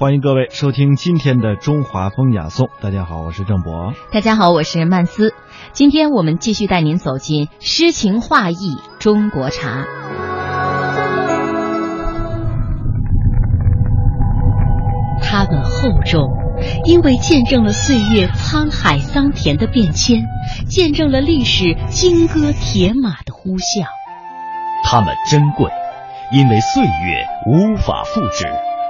欢迎各位收听今天的中华风雅颂。大家好，我是郑博。大家好，我是曼斯。今天我们继续带您走进诗情画意中国茶。它们厚重，因为见证了岁月沧海桑田的变迁，见证了历史金戈铁马的呼啸。它们珍贵，因为岁月无法复制。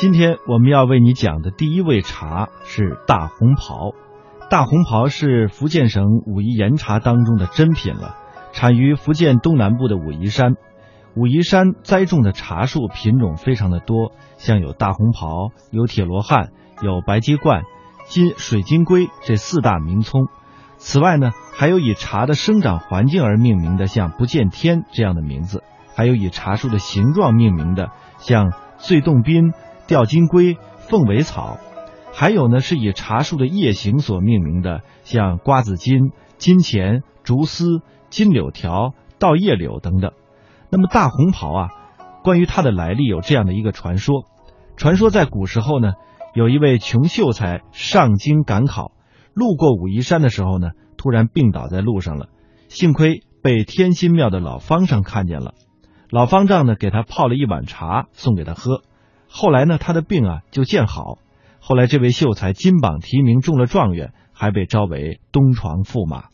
今天我们要为你讲的第一味茶是大红袍。大红袍是福建省武夷岩茶当中的珍品了，产于福建东南部的武夷山。武夷山栽种的茶树品种非常的多，像有大红袍、有铁罗汉、有白鸡冠、金水晶龟这四大名葱。此外呢，还有以茶的生长环境而命名的，像不见天这样的名字；还有以茶树的形状命名的，像醉洞宾。吊金龟、凤尾草，还有呢是以茶树的叶形所命名的，像瓜子金、金钱、竹丝、金柳条、稻叶柳等等。那么大红袍啊，关于它的来历有这样的一个传说：传说在古时候呢，有一位穷秀才上京赶考，路过武夷山的时候呢，突然病倒在路上了。幸亏被天心庙的老方丈看见了，老方丈呢给他泡了一碗茶送给他喝。后来呢，他的病啊就见好。后来这位秀才金榜题名，中了状元，还被招为东床驸马。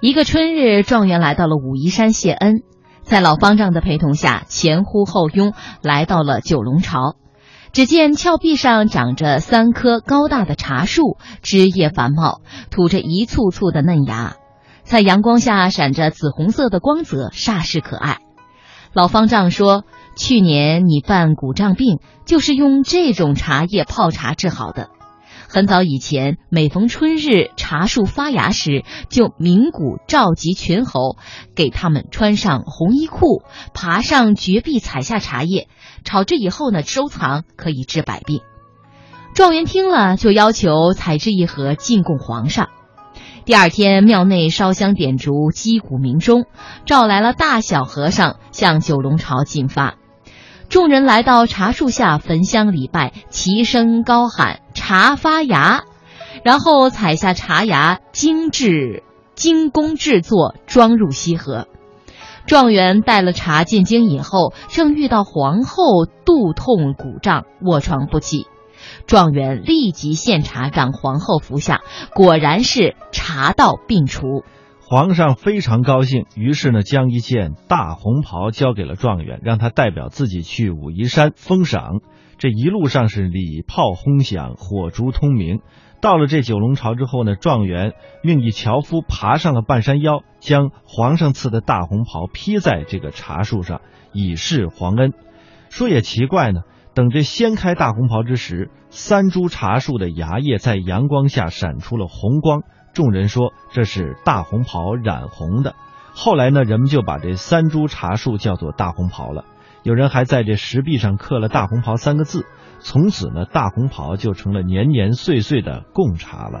一个春日，状元来到了武夷山谢恩，在老方丈的陪同下，前呼后拥来到了九龙巢。只见峭壁上长着三棵高大的茶树，枝叶繁茂，吐着一簇簇的嫩芽，在阳光下闪着紫红色的光泽，煞是可爱。老方丈说。去年你犯骨胀病，就是用这种茶叶泡茶治好的。很早以前，每逢春日茶树发芽时，就鸣鼓召集群猴，给他们穿上红衣裤，爬上绝壁采下茶叶，炒制以后呢，收藏可以治百病。状元听了，就要求采制一盒进贡皇上。第二天，庙内烧香点烛，击鼓鸣钟，召来了大小和尚向九龙朝进发。众人来到茶树下焚香礼拜，齐声高喊“茶发芽”，然后采下茶芽，精致精工制作，装入锡盒。状元带了茶进京以后，正遇到皇后肚痛骨胀，卧床不起。状元立即献茶让皇后服下，果然是茶到病除。皇上非常高兴，于是呢，将一件大红袍交给了状元，让他代表自己去武夷山封赏。这一路上是礼炮轰响，火烛通明。到了这九龙朝之后呢，状元命一樵夫爬上了半山腰，将皇上赐的大红袍披在这个茶树上，以示皇恩。说也奇怪呢，等这掀开大红袍之时，三株茶树的芽叶在阳光下闪出了红光。众人说这是大红袍染红的，后来呢，人们就把这三株茶树叫做大红袍了。有人还在这石壁上刻了“大红袍”三个字，从此呢，大红袍就成了年年岁岁的贡茶了。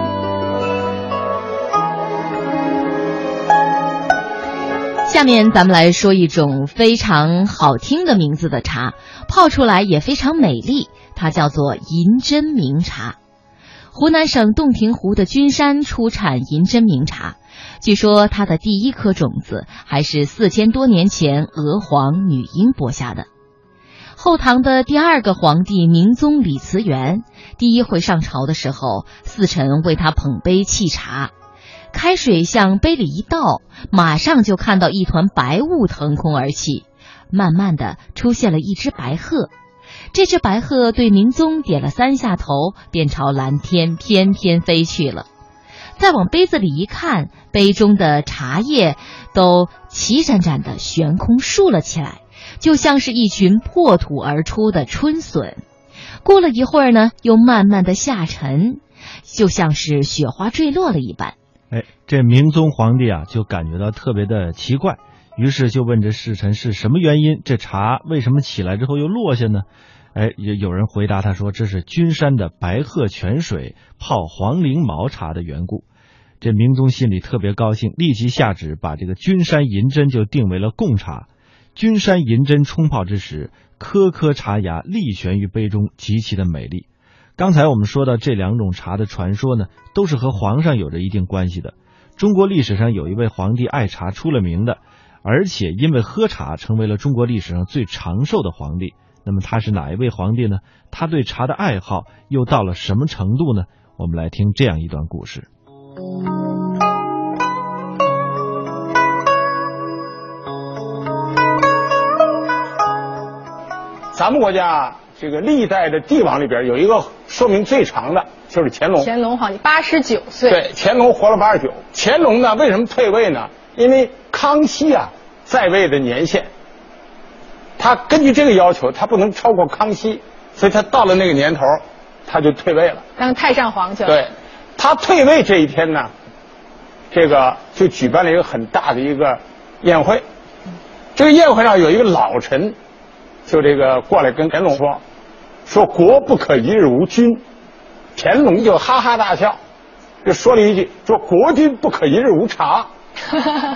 下面咱们来说一种非常好听的名字的茶，泡出来也非常美丽。它叫做银针茗茶，湖南省洞庭湖的君山出产银针茗茶，据说它的第一颗种子还是四千多年前娥皇女英播下的。后唐的第二个皇帝明宗李慈元第一回上朝的时候，四臣为他捧杯沏茶，开水向杯里一倒，马上就看到一团白雾腾空而起，慢慢的出现了一只白鹤。这只白鹤对明宗点了三下头，便朝蓝天翩翩飞去了。再往杯子里一看，杯中的茶叶都齐展展的悬空竖了起来，就像是一群破土而出的春笋。过了一会儿呢，又慢慢的下沉，就像是雪花坠落了一般。哎，这明宗皇帝啊，就感觉到特别的奇怪，于是就问这侍臣是什么原因，这茶为什么起来之后又落下呢？哎，有有人回答他说：“这是君山的白鹤泉水泡黄陵毛茶的缘故。”这明宗心里特别高兴，立即下旨把这个君山银针就定为了贡茶。君山银针冲泡之时，颗颗茶芽立悬于杯中，极其的美丽。刚才我们说到这两种茶的传说呢，都是和皇上有着一定关系的。中国历史上有一位皇帝爱茶出了名的，而且因为喝茶成为了中国历史上最长寿的皇帝。那么他是哪一位皇帝呢？他对茶的爱好又到了什么程度呢？我们来听这样一段故事。咱们国家这个历代的帝王里边有一个寿命最长的，就是乾隆。乾隆皇帝八十九岁。对，乾隆活了八十九。乾隆呢，为什么退位呢？因为康熙啊在位的年限。他根据这个要求，他不能超过康熙，所以他到了那个年头，他就退位了，当太上皇去了。对，他退位这一天呢，这个就举办了一个很大的一个宴会。这个宴会上有一个老臣，就这个过来跟乾隆说：“说国不可一日无君。”乾隆就哈哈大笑，就说了一句：“说国君不可一日无茶。”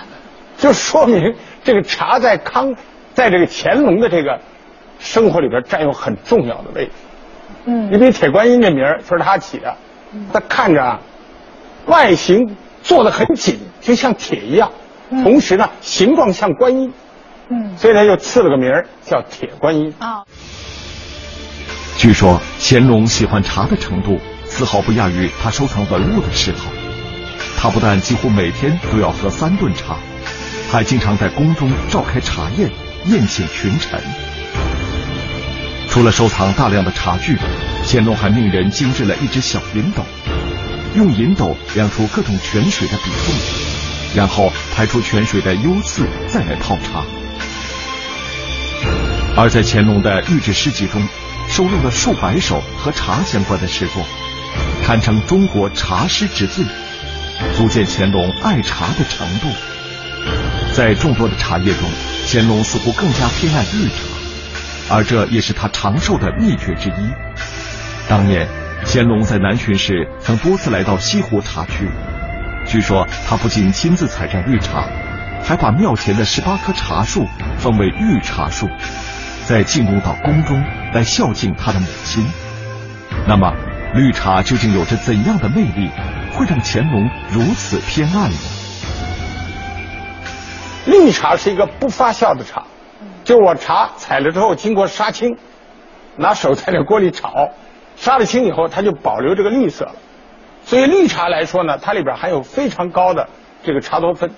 就说明这个茶在康。在这个乾隆的这个生活里边占有很重要的位置。嗯，你比铁观音这名儿就是他起的，他看着啊，外形做的很紧，就像铁一样，同时呢形状像观音。嗯，所以他就赐了个名儿叫铁观音。啊。据说乾隆喜欢茶的程度丝毫不亚于他收藏文物的嗜好，他不但几乎每天都要喝三顿茶，还经常在宫中召开茶宴。宴请群臣。除了收藏大量的茶具，乾隆还命人精制了一只小银斗，用银斗量出各种泉水的比重，然后排出泉水的优次，再来泡茶。而在乾隆的御制诗集中，收录了数百首和茶相关的诗作，堪称中国茶诗之最，足见乾隆爱茶的程度。在众多的茶叶中，乾隆似乎更加偏爱绿茶，而这也是他长寿的秘诀之一。当年，乾隆在南巡时曾多次来到西湖茶区，据说他不仅亲自采摘绿茶，还把庙前的十八棵茶树封为御茶树，在进入到宫中来孝敬他的母亲。那么，绿茶究竟有着怎样的魅力，会让乾隆如此偏爱呢？绿茶是一个不发酵的茶，就我茶采了之后，经过杀青，拿手在那锅里炒，杀了青以后，它就保留这个绿色了。所以绿茶来说呢，它里边含有非常高的这个茶多酚。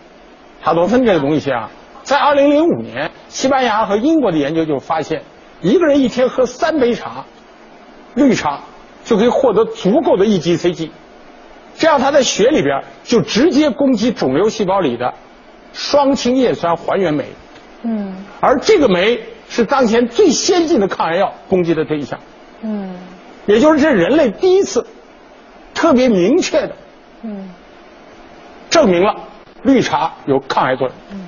茶多酚这个东西啊，在二零零五年，西班牙和英国的研究就发现，一个人一天喝三杯茶，绿茶就可以获得足够的 EGCG，这样他在血里边就直接攻击肿瘤细胞里的。双氢叶酸还原酶，嗯，而这个酶是当前最先进的抗癌药攻击的对象，嗯，也就是这人类第一次特别明确的，嗯，证明了绿茶有抗癌作用。嗯，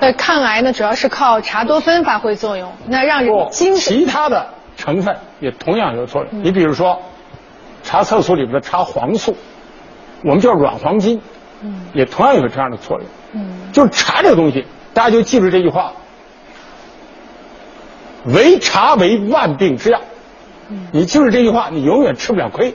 那抗癌呢，主要是靠茶多酚发挥作用，那让人精神。其他的成分也同样有作用。你比如说，茶色素里面的茶黄素，我们叫软黄金，嗯，也同样有这样的作用。就是茶这个东西，大家就记住这句话：唯茶为万病之药。你记住这句话，你永远吃不了亏。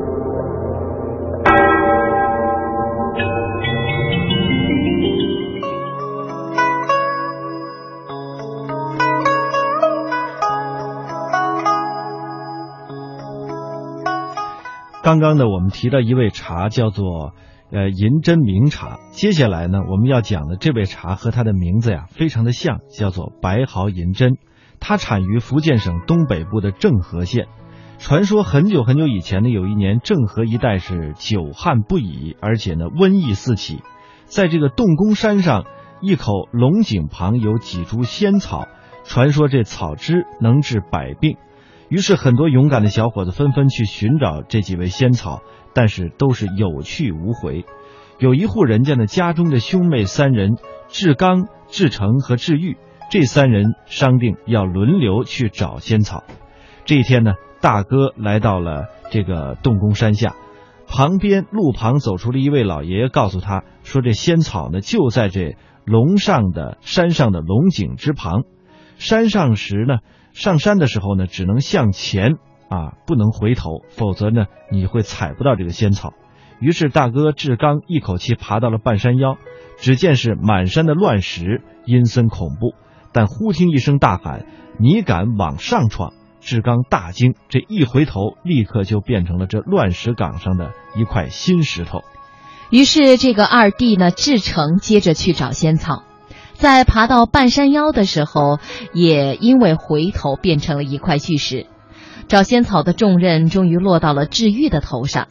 刚刚呢，我们提到一味茶叫做呃银针茗茶。接下来呢，我们要讲的这味茶和它的名字呀非常的像，叫做白毫银针。它产于福建省东北部的政和县。传说很久很久以前呢，有一年政和一带是久旱不已，而且呢瘟疫四起。在这个洞宫山上一口龙井旁有几株仙草，传说这草汁能治百病。于是，很多勇敢的小伙子纷纷去寻找这几位仙草，但是都是有去无回。有一户人家呢，家中的兄妹三人志刚、志成和志玉，这三人商定要轮流去找仙草。这一天呢，大哥来到了这个洞宫山下，旁边路旁走出了一位老爷爷，告诉他说：“这仙草呢，就在这龙上的山上的龙井之旁。山上时呢。”上山的时候呢，只能向前啊，不能回头，否则呢，你会踩不到这个仙草。于是大哥志刚一口气爬到了半山腰，只见是满山的乱石，阴森恐怖。但忽听一声大喊：“你敢往上闯！”志刚大惊，这一回头，立刻就变成了这乱石岗上的一块新石头。于是这个二弟呢，志成接着去找仙草。在爬到半山腰的时候，也因为回头变成了一块巨石。找仙草的重任终于落到了治愈的头上。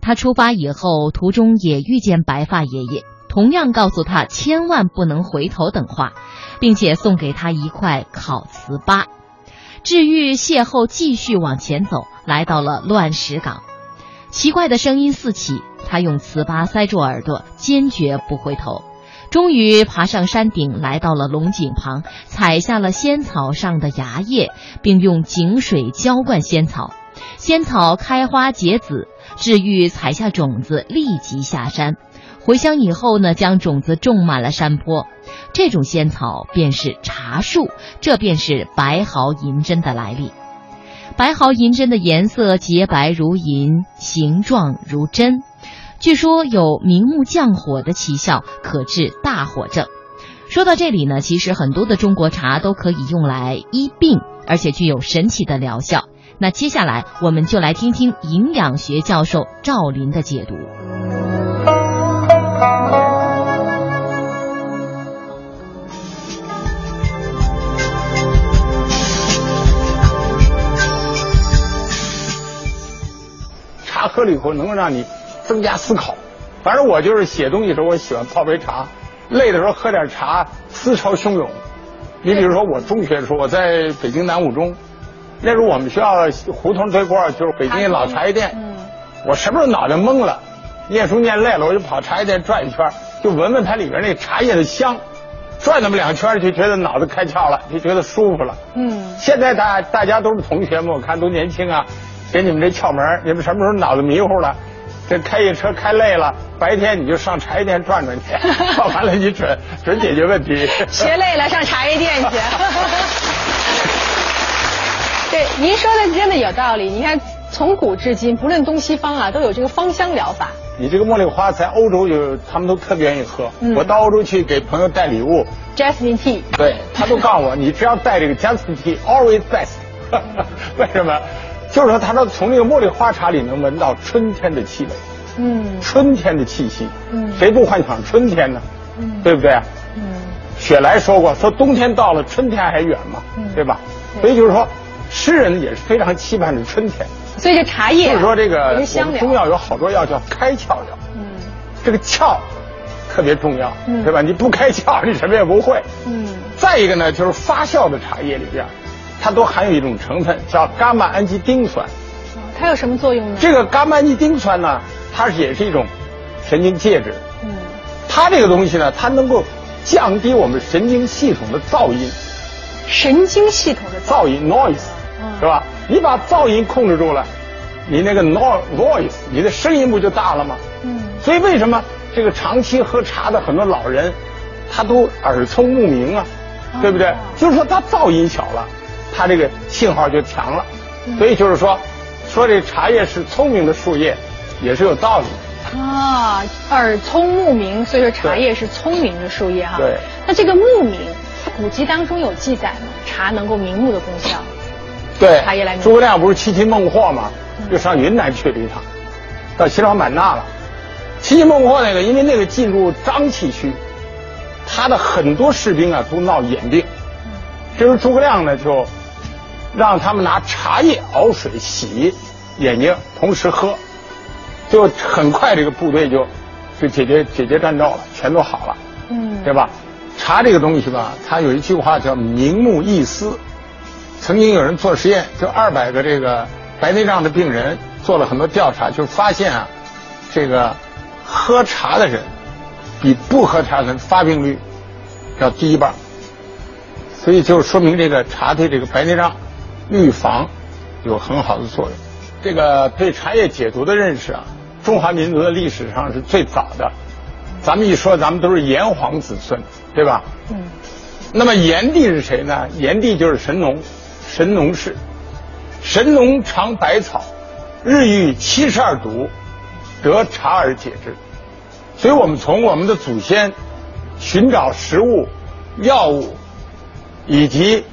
他出发以后，途中也遇见白发爷爷，同样告诉他千万不能回头等话，并且送给他一块烤糍粑。治愈邂逅，继续往前走，来到了乱石岗。奇怪的声音四起，他用糍粑塞住耳朵，坚决不回头。终于爬上山顶，来到了龙井旁，采下了仙草上的芽叶，并用井水浇灌仙草。仙草开花结籽，治愈采下种子，立即下山。回乡以后呢，将种子种满了山坡。这种仙草便是茶树，这便是白毫银针的来历。白毫银针的颜色洁白如银，形状如针。据说有明目降火的奇效，可治大火症。说到这里呢，其实很多的中国茶都可以用来医病，而且具有神奇的疗效。那接下来我们就来听听营养学教授赵林的解读。茶喝了以后，能让你。增加思考，反正我就是写东西的时候，我喜欢泡杯茶，累的时候喝点茶，思潮汹涌。你比如说，我中学的时候，我在北京南五中，那时候我们学校胡同对过就是北京老茶叶店，我什么时候脑袋懵了，念书念累了，我就跑茶叶店转一圈，就闻闻它里边那茶叶的香，转那么两圈就觉得脑子开窍了，就觉得舒服了。嗯，现在大大家都是同学们，我看都年轻啊，给你们这窍门，你们什么时候脑子迷糊了？这开一车开累了，白天你就上茶叶店转转去，转完了你准准解决问题。学累了上茶叶店去。对，您说的真的有道理。你看，从古至今，不论东西方啊，都有这个芳香疗法。你这个茉莉花在欧洲就他们都特别愿意喝。我到欧洲去给朋友带礼物，Jasmine tea。对他都告诉我，你只要带这个 Jasmine tea，always best。为什么？就是说，他说从那个茉莉花茶里能闻到春天的气味，嗯，春天的气息，嗯，谁不幻想春天呢？嗯，对不对？嗯，雪莱说过，说冬天到了，春天还远嘛，对吧？所以就是说，诗人也是非常期盼着春天。所以这茶叶，就是说这个我们中药有好多药叫开窍药，嗯，这个窍特别重要，嗯对吧？你不开窍，你什么也不会。嗯，再一个呢，就是发酵的茶叶里边。它都含有一种成分叫伽马氨基丁酸，它有什么作用呢？这个伽马氨基丁酸呢，它也是一种神经介质。嗯，它这个东西呢，它能够降低我们神经系统的噪音。神经系统的噪音 noise，是吧？你把噪音控制住了，你那个 noise voice，你的声音不就大了吗？嗯。所以为什么这个长期喝茶的很多老人，他都耳聪目明啊，对不对？就是说他噪音小了，他这个信号就强了。所以就是说，说这茶叶是聪明的树叶，也是有道理的。啊，耳聪目明，所以说茶叶是聪明的树叶哈。对。那这个目明，古籍当中有记载吗？茶能够明目的功效。对。茶叶来。诸葛亮不是七擒孟获吗？就上云南去了一趟，到西双版纳了。七擒孟获那个，因为那个进入瘴气区，他的很多士兵啊都闹眼病。这时候诸葛亮呢就让他们拿茶叶熬水洗眼睛，同时喝，就很快这个部队就就解决解决战斗了，全都好了。嗯，对吧？茶这个东西吧，它有一句话叫明目易思。曾经有人做实验，就二百个这个白内障的病人做了很多调查，就发现啊，这个。喝茶的人比不喝茶的人发病率要低一半，所以就说明这个茶对这个白内障预防有很好的作用。这个对茶叶解毒的认识啊，中华民族的历史上是最早的。咱们一说，咱们都是炎黄子孙，对吧？嗯。那么炎帝是谁呢？炎帝就是神农，神农氏。神农尝百草，日遇七十二毒。得茶而解之，所以我们从我们的祖先寻找食物、药物，以及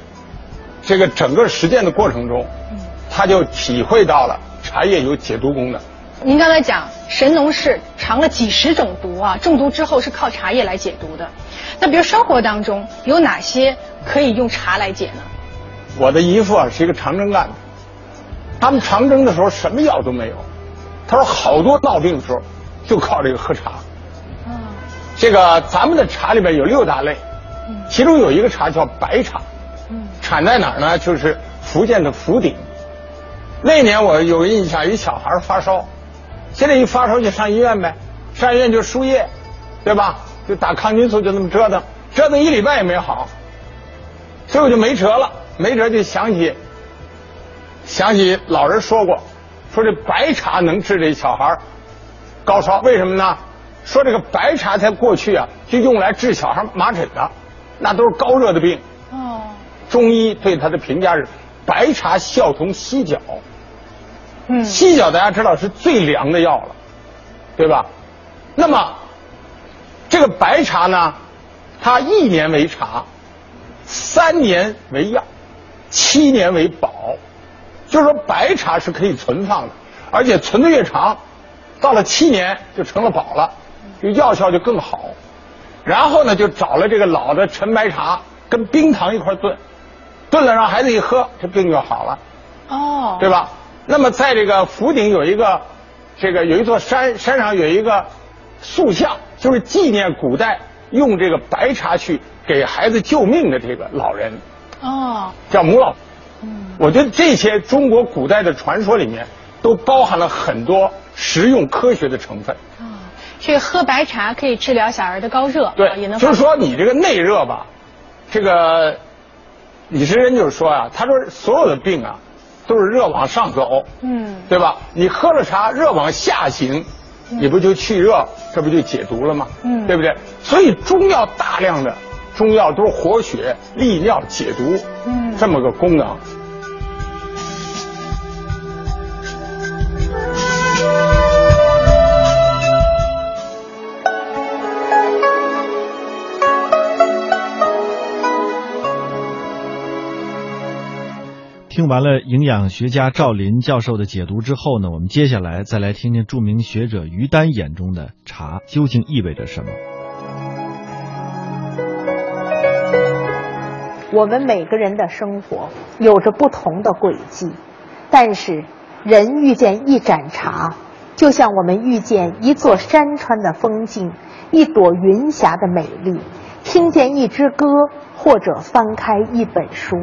这个整个实践的过程中，他就体会到了茶叶有解毒功能。您刚才讲神农氏尝了几十种毒啊，中毒之后是靠茶叶来解毒的。那比如生活当中有哪些可以用茶来解呢？我的姨父啊是一个长征干部，他们长征的时候什么药都没有。他说：“好多闹病的时候，就靠这个喝茶。这个咱们的茶里边有六大类，其中有一个茶叫白茶，产在哪儿呢？就是福建的福鼎。那年我有印象，一小孩发烧，现在一发烧就上医院呗，上医院就输液，对吧？就打抗菌素，就那么折腾，折腾一礼拜也没好，所以我就没辙了，没辙就想起想起老人说过。”说这白茶能治这小孩高烧，为什么呢？说这个白茶在过去啊，就用来治小孩麻疹的，那都是高热的病。哦。中医对它的评价是，白茶效同犀角。嗯。犀角大家知道是最凉的药了，对吧？那么，这个白茶呢，它一年为茶，三年为药，七年为宝。就是说，白茶是可以存放的，而且存的越长，到了七年就成了宝了，就药效就更好。然后呢，就找了这个老的陈白茶，跟冰糖一块炖，炖了让孩子一喝，这病就好了。哦，对吧？那么在这个福鼎有一个，这个有一座山，山上有一个塑像，就是纪念古代用这个白茶去给孩子救命的这个老人。哦，叫母老。嗯我觉得这些中国古代的传说里面，都包含了很多实用科学的成分。啊，这个喝白茶可以治疗小儿的高热，对，也能。就是说你这个内热吧，这个李时珍就是说啊，他说所有的病啊，都是热往上走，嗯，对吧？你喝了茶，热往下行，你不就去热，这不就解毒了吗？嗯，对不对？所以中药大量的中药都是活血利尿解毒，嗯，这么个功能。听完了营养学家赵林教授的解读之后呢，我们接下来再来听听著名学者于丹眼中的茶究竟意味着什么。我们每个人的生活有着不同的轨迹，但是人遇见一盏茶，就像我们遇见一座山川的风景，一朵云霞的美丽，听见一支歌。或者翻开一本书，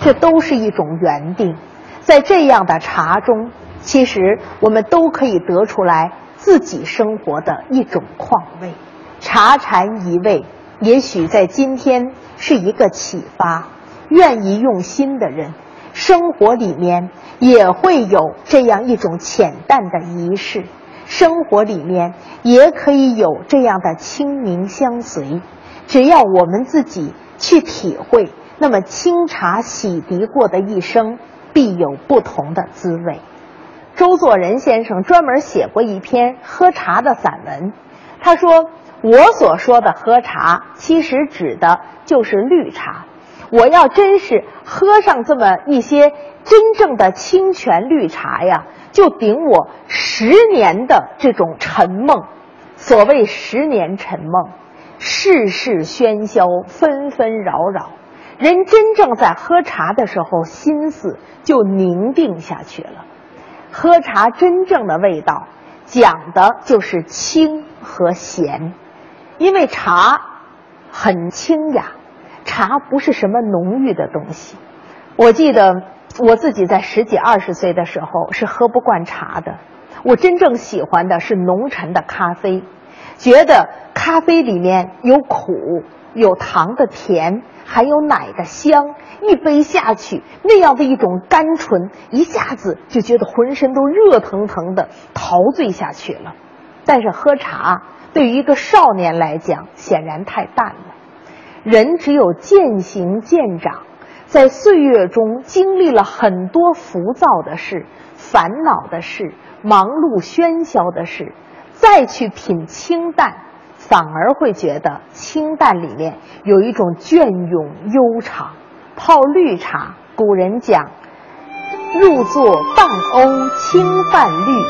这都是一种缘定。在这样的茶中，其实我们都可以得出来自己生活的一种况味。茶禅一味，也许在今天是一个启发。愿意用心的人，生活里面也会有这样一种浅淡的仪式，生活里面也可以有这样的清明相随。只要我们自己去体会，那么清茶洗涤过的一生，必有不同的滋味。周作人先生专门写过一篇喝茶的散文，他说：“我所说的喝茶，其实指的就是绿茶。我要真是喝上这么一些真正的清泉绿茶呀，就顶我十年的这种沉梦。所谓十年沉梦，世事喧嚣，纷纷扰扰，人真正在喝茶的时候，心思就凝定下去了。”喝茶真正的味道，讲的就是清和咸，因为茶很清雅，茶不是什么浓郁的东西。我记得我自己在十几二十岁的时候是喝不惯茶的，我真正喜欢的是浓沉的咖啡，觉得咖啡里面有苦，有糖的甜。还有奶的香，一杯下去，那样的一种甘醇，一下子就觉得浑身都热腾腾的，陶醉下去了。但是喝茶对于一个少年来讲，显然太淡了。人只有渐行渐长，在岁月中经历了很多浮躁的事、烦恼的事、忙碌喧嚣的事，再去品清淡。反而会觉得清淡里面有一种隽永悠长。泡绿茶，古人讲：“入座半瓯清泛绿，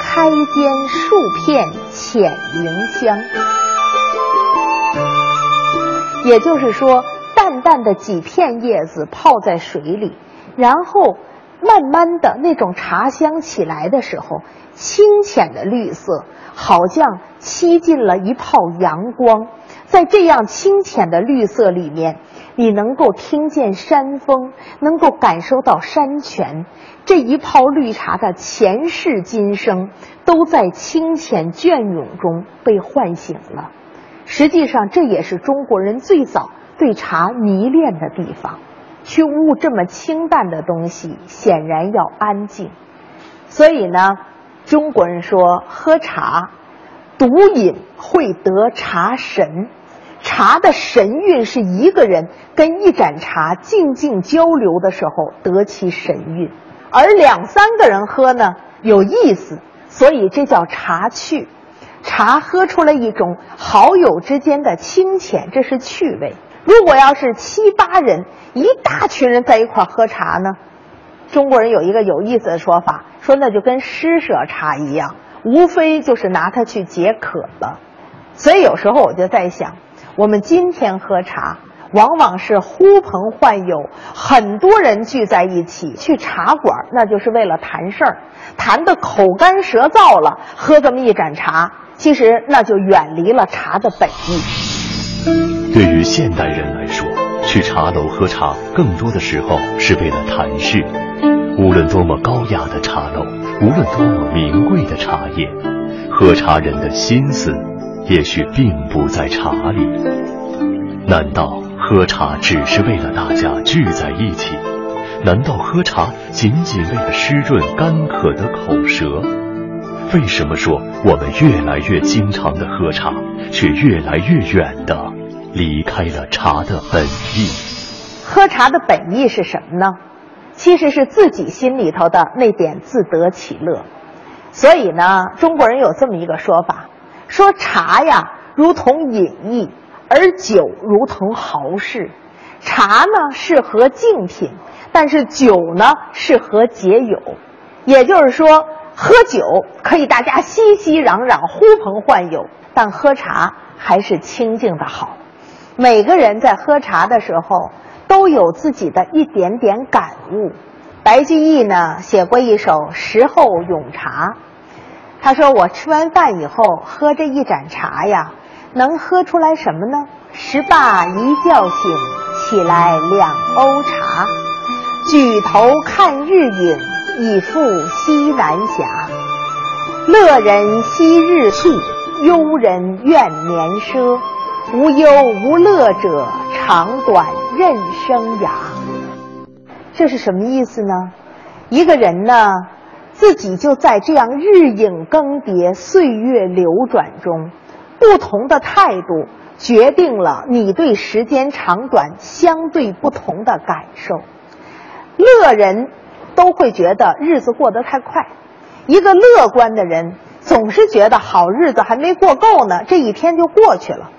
开间数片浅凝香。”也就是说，淡淡的几片叶子泡在水里，然后慢慢的那种茶香起来的时候，清浅的绿色。好像吸进了一泡阳光，在这样清浅的绿色里面，你能够听见山风，能够感受到山泉。这一泡绿茶的前世今生，都在清浅隽永中被唤醒了。实际上，这也是中国人最早对茶迷恋的地方。去悟这么清淡的东西，显然要安静。所以呢。中国人说喝茶，独饮会得茶神。茶的神韵是一个人跟一盏茶静静交流的时候得其神韵，而两三个人喝呢有意思，所以这叫茶趣。茶喝出了一种好友之间的清浅，这是趣味。如果要是七八人，一大群人在一块喝茶呢？中国人有一个有意思的说法，说那就跟施舍茶一样，无非就是拿它去解渴了。所以有时候我就在想，我们今天喝茶，往往是呼朋唤友，很多人聚在一起去茶馆，那就是为了谈事儿，谈得口干舌燥了，喝这么一盏茶，其实那就远离了茶的本意。对于现代人来说，去茶楼喝茶，更多的时候是为了谈事。无论多么高雅的茶楼，无论多么名贵的茶叶，喝茶人的心思也许并不在茶里。难道喝茶只是为了大家聚在一起？难道喝茶仅仅为了湿润干渴的口舌？为什么说我们越来越经常的喝茶，却越来越远的离开了茶的本意？喝茶的本意是什么呢？其实是自己心里头的那点自得其乐，所以呢，中国人有这么一个说法，说茶呀如同饮意，而酒如同豪士。茶呢适合静品，但是酒呢适合解友。也就是说，喝酒可以大家熙熙攘攘、呼朋唤友，但喝茶还是清静的好。每个人在喝茶的时候。都有自己的一点点感悟。白居易呢写过一首《时候咏茶》，他说：“我吃完饭以后喝这一盏茶呀，能喝出来什么呢？石罢一觉醒，起来两瓯茶，举头看日影，已复西南霞。乐人惜日促，忧人怨年赊。无忧无乐者，长短。”任生涯，这是什么意思呢？一个人呢，自己就在这样日影更迭、岁月流转中，不同的态度决定了你对时间长短相对不同的感受。乐人都会觉得日子过得太快，一个乐观的人总是觉得好日子还没过够呢，这一天就过去了。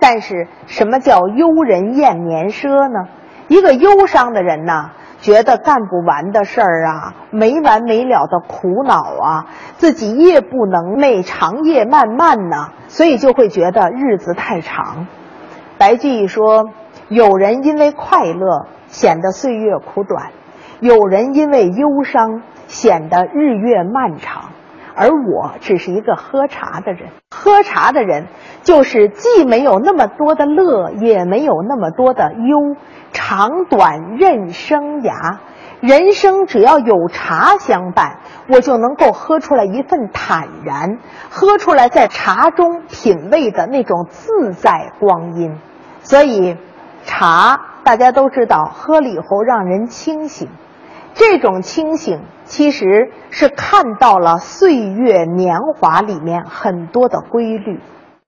但是什么叫忧人厌年奢呢？一个忧伤的人呐，觉得干不完的事儿啊，没完没了的苦恼啊，自己夜不能寐，长夜漫漫呐，所以就会觉得日子太长。白居易说：“有人因为快乐，显得岁月苦短。”有人因为忧伤显得日月漫长，而我只是一个喝茶的人。喝茶的人就是既没有那么多的乐，也没有那么多的忧，长短任生涯。人生只要有茶相伴，我就能够喝出来一份坦然，喝出来在茶中品味的那种自在光阴。所以，茶大家都知道，喝了以后让人清醒。这种清醒其实是看到了岁月年华里面很多的规律。